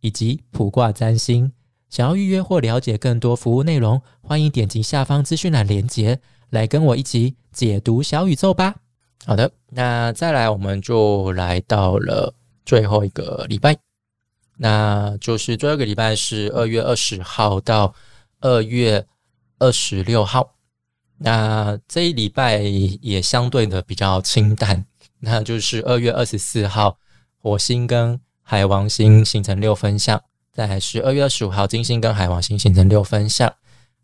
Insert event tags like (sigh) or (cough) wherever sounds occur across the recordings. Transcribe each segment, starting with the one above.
以及卜卦占星，想要预约或了解更多服务内容，欢迎点击下方资讯栏连接，来跟我一起解读小宇宙吧。好的，那再来，我们就来到了最后一个礼拜，那就是最后一个礼拜是二月二十号到二月二十六号。那这一礼拜也相对的比较清淡，那就是二月二十四号，火星跟海王星形成六分相，再来是二月二十五号金星跟海王星形成六分相，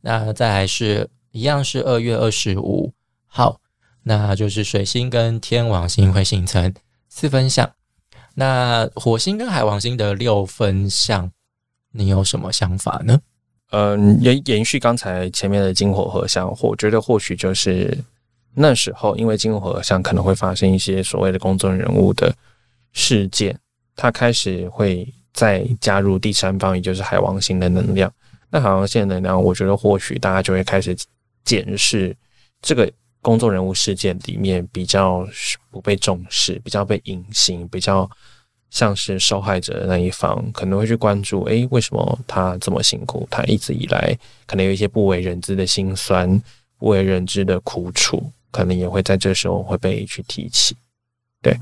那再来是一样是二月二十五号，那就是水星跟天王星会形成四分相。那火星跟海王星的六分相，你有什么想法呢？嗯，延延续刚才前面的金火合相，我觉得或许就是那时候，因为金火合相可能会发生一些所谓的公众人物的事件。它开始会再加入第三方，也就是海王星的能量。那海王星的能量，我觉得或许大家就会开始检视这个公众人物事件里面比较不被重视、比较被隐形、比较像是受害者的那一方，可能会去关注：诶，为什么他这么辛苦？他一直以来可能有一些不为人知的辛酸、不为人知的苦楚，可能也会在这时候会被去提起。对。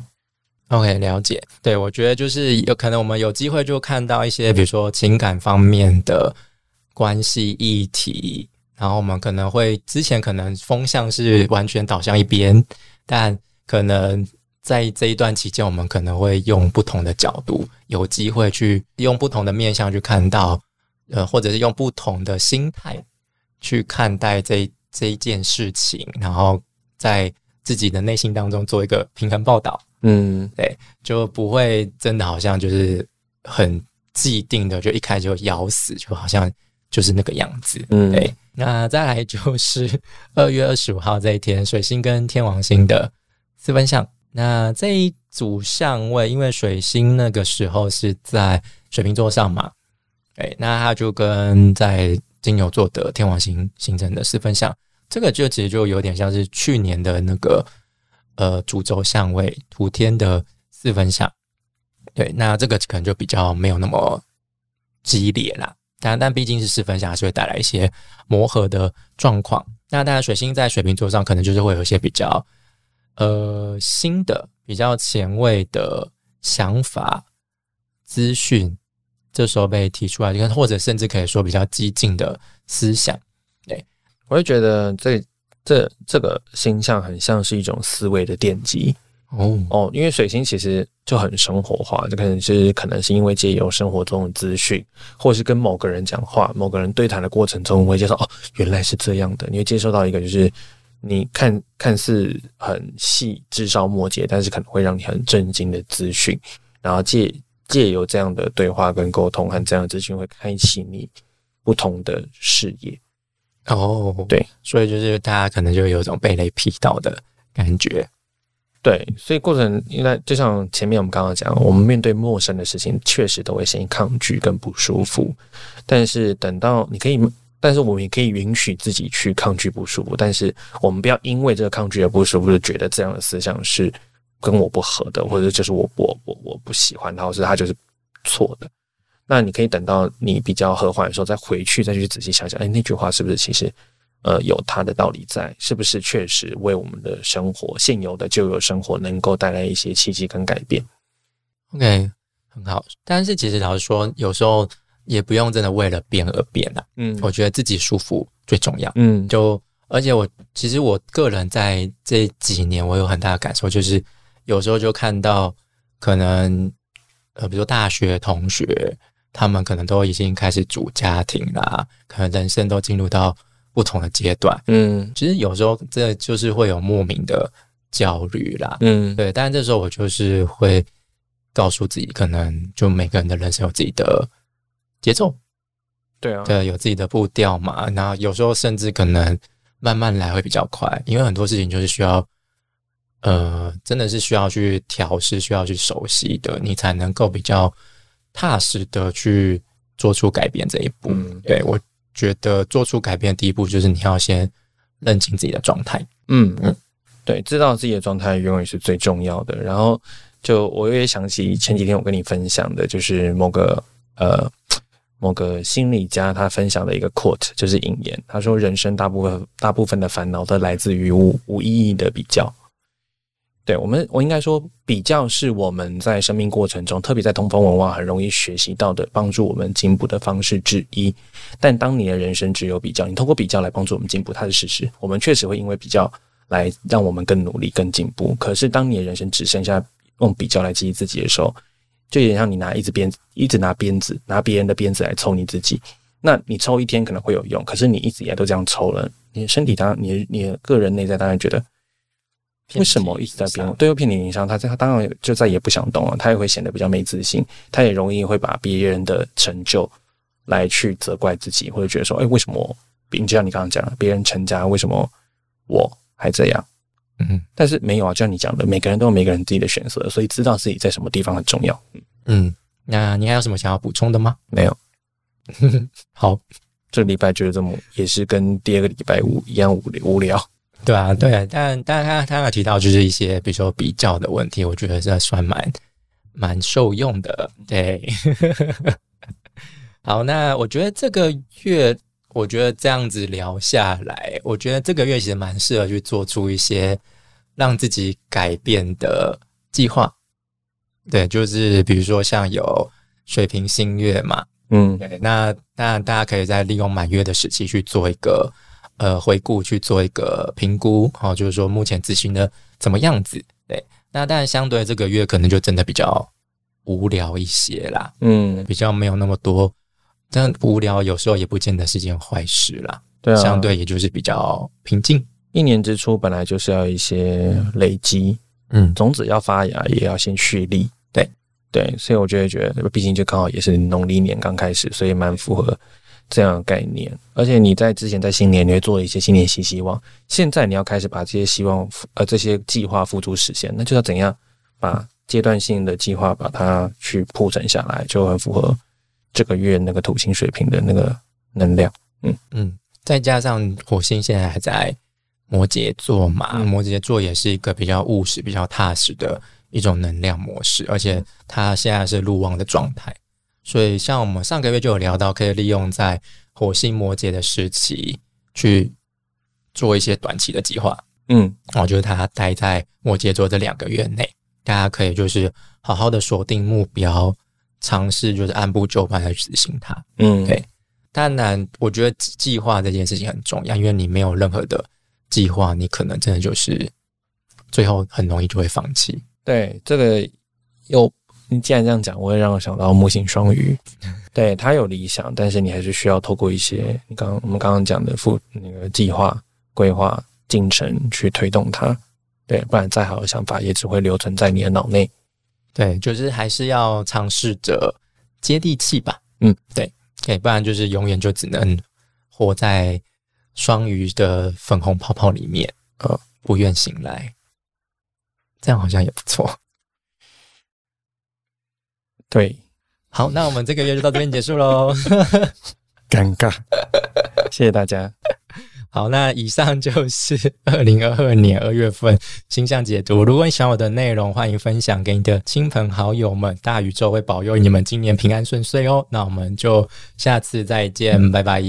OK，了解。对我觉得就是有可能我们有机会就看到一些，比如说情感方面的关系议题，然后我们可能会之前可能风向是完全倒向一边，但可能在这一段期间，我们可能会用不同的角度，有机会去用不同的面向去看到，呃，或者是用不同的心态去看待这这一件事情，然后在自己的内心当中做一个平衡报道。嗯，对，就不会真的好像就是很既定的，就一开始就咬死，就好像就是那个样子。嗯，对。那再来就是 (laughs) 二月二十五号这一天，水星跟天王星的四分相。那这一组相位，因为水星那个时候是在水瓶座上嘛，哎，那它就跟在金牛座的天王星形成的四分相，这个就其实就有点像是去年的那个。呃，主轴相位土天的四分相，对，那这个可能就比较没有那么激烈啦。但但毕竟是四分相，还是会带来一些磨合的状况。那当然，水星在水瓶座上，可能就是会有一些比较呃新的、比较前卫的想法、资讯，这时候被提出来，你看，或者甚至可以说比较激进的思想。对我会觉得这。这这个星象很像是一种思维的奠基哦哦，因为水星其实就很生活化，这可能是可能是因为借由生活中的资讯，或是跟某个人讲话、某个人对谈的过程中，会接受哦，原来是这样的。你会接受到一个就是你看看似很细枝梢末节，但是可能会让你很震惊的资讯，然后借借由这样的对话跟沟通和这样的资讯，会开启你不同的视野。哦，对，所以就是大家可能就有一种被雷劈到的感觉，对，所以过程应该就像前面我们刚刚讲，我们面对陌生的事情，确实都会先抗拒跟不舒服，但是等到你可以，但是我们也可以允许自己去抗拒不舒服，但是我们不要因为这个抗拒而不舒服，就觉得这样的思想是跟我不合的，或者就是我我我我不喜欢他，或是他就是错的。那你可以等到你比较和缓的时候，再回去再去仔细想想，哎，那句话是不是其实，呃，有它的道理在？是不是确实为我们的生活现有的旧有生活能够带来一些契机跟改变？OK，很好。但是其实老实说，有时候也不用真的为了变而变啊。嗯，我觉得自己舒服最重要。嗯，就而且我其实我个人在这几年，我有很大的感受，就是有时候就看到可能呃，比如说大学同学。他们可能都已经开始组家庭啦，可能人生都进入到不同的阶段。嗯，其实有时候这就是会有莫名的焦虑啦。嗯，对。但是这时候我就是会告诉自己，可能就每个人的人生有自己的节奏，对啊，对，有自己的步调嘛。然后有时候甚至可能慢慢来会比较快，因为很多事情就是需要，呃，真的是需要去调试，需要去熟悉的，你才能够比较踏实的去做出改变这一步。嗯对我觉得做出改变的第一步就是你要先认清自己的状态。嗯嗯，对，知道自己的状态永远是最重要的。然后就我也想起前几天我跟你分享的，就是某个呃某个心理家他分享的一个 quote，就是引言，他说人生大部分大部分的烦恼都来自于无无意义的比较。对我们，我应该说，比较是我们在生命过程中，特别在东方文化很容易学习到的，帮助我们进步的方式之一。但当你的人生只有比较，你通过比较来帮助我们进步，它是事实。我们确实会因为比较来让我们更努力、更进步。可是，当你的人生只剩下用比较来激励自己的时候，就有点像你拿一支鞭子，一直拿鞭子，拿别人的鞭子来抽你自己。那你抽一天可能会有用，可是你一直以来都这样抽了，你的身体当然，你你的个人内在当然觉得。为什么一直在变？对，又遍体鳞伤。他他当然就再也不想动了，他也会显得比较没自信，他也容易会把别人的成就来去责怪自己，或者觉得说，哎，为什么？你就像你刚刚讲的，别人成家，为什么我还这样？嗯但是没有啊，就像你讲的，每个人都有每个人自己的选择，所以知道自己在什么地方很重要。嗯，那你还有什么想要补充的吗？没有，(laughs) 好，这个礼拜觉得这么也是跟第二个礼拜五一样无无聊。对啊，对，但但他他有提到就是一些比如说比较的问题，我觉得这算蛮蛮受用的。对，(laughs) 好，那我觉得这个月，我觉得这样子聊下来，我觉得这个月其实蛮适合去做出一些让自己改变的计划。对，就是比如说像有水平新月嘛，嗯对，那那大家可以在利用满月的时期去做一个呃回顾，去做一个评估，哦，就是说目前执行的怎么样子。对，那当然相对这个月可能就真的比较无聊一些啦，嗯，比较没有那么多。但无聊有时候也不见得是件坏事啦，对啊，相对也就是比较平静。一年之初本来就是要一些累积，嗯，种子要发芽，也要先蓄力。对对，所以我就会觉得，毕竟就刚好也是农历年刚开始，所以蛮符合这样的概念。而且你在之前在新年你会做一些新年新希望，现在你要开始把这些希望呃这些计划付诸实现，那就要怎样把阶段性的计划把它去铺陈下来，就很符合这个月那个土星水平的那个能量。嗯嗯，再加上火星现在还在摩羯座嘛，嗯摩羯座也是一个比较务实、比较踏实的一种能量模式，而且它现在是入旺的状态，所以像我们上个月就有聊到，可以利用在火星摩羯的时期去做一些短期的计划。嗯我觉得他待在摩羯座这两个月内，大家可以就是好好的锁定目标，尝试就是按部就班的执行它。嗯，对当然，我觉得计划这件事情很重要，因为你没有任何的计划，你可能真的就是最后很容易就会放弃。对，这个又你既然这样讲，我也让我想到木星双鱼，(laughs) 对他有理想，但是你还是需要透过一些你刚我们刚刚讲的复那个计划、规划、进程去推动它，对，不然再好的想法也只会留存在你的脑内。对，就是还是要尝试着接地气吧。嗯，对，对，不然就是永远就只能活在双鱼的粉红泡泡里面，呃，不愿醒来。这样好像也不错。对，好，那我们这个月就到这边结束喽。尴尬，谢谢大家。(laughs) 好，那以上就是二零二二年二月份星象解读。如果你喜欢我的内容，欢迎分享给你的亲朋好友们。大宇宙会保佑你们今年平安顺遂哦。那我们就下次再见，拜拜。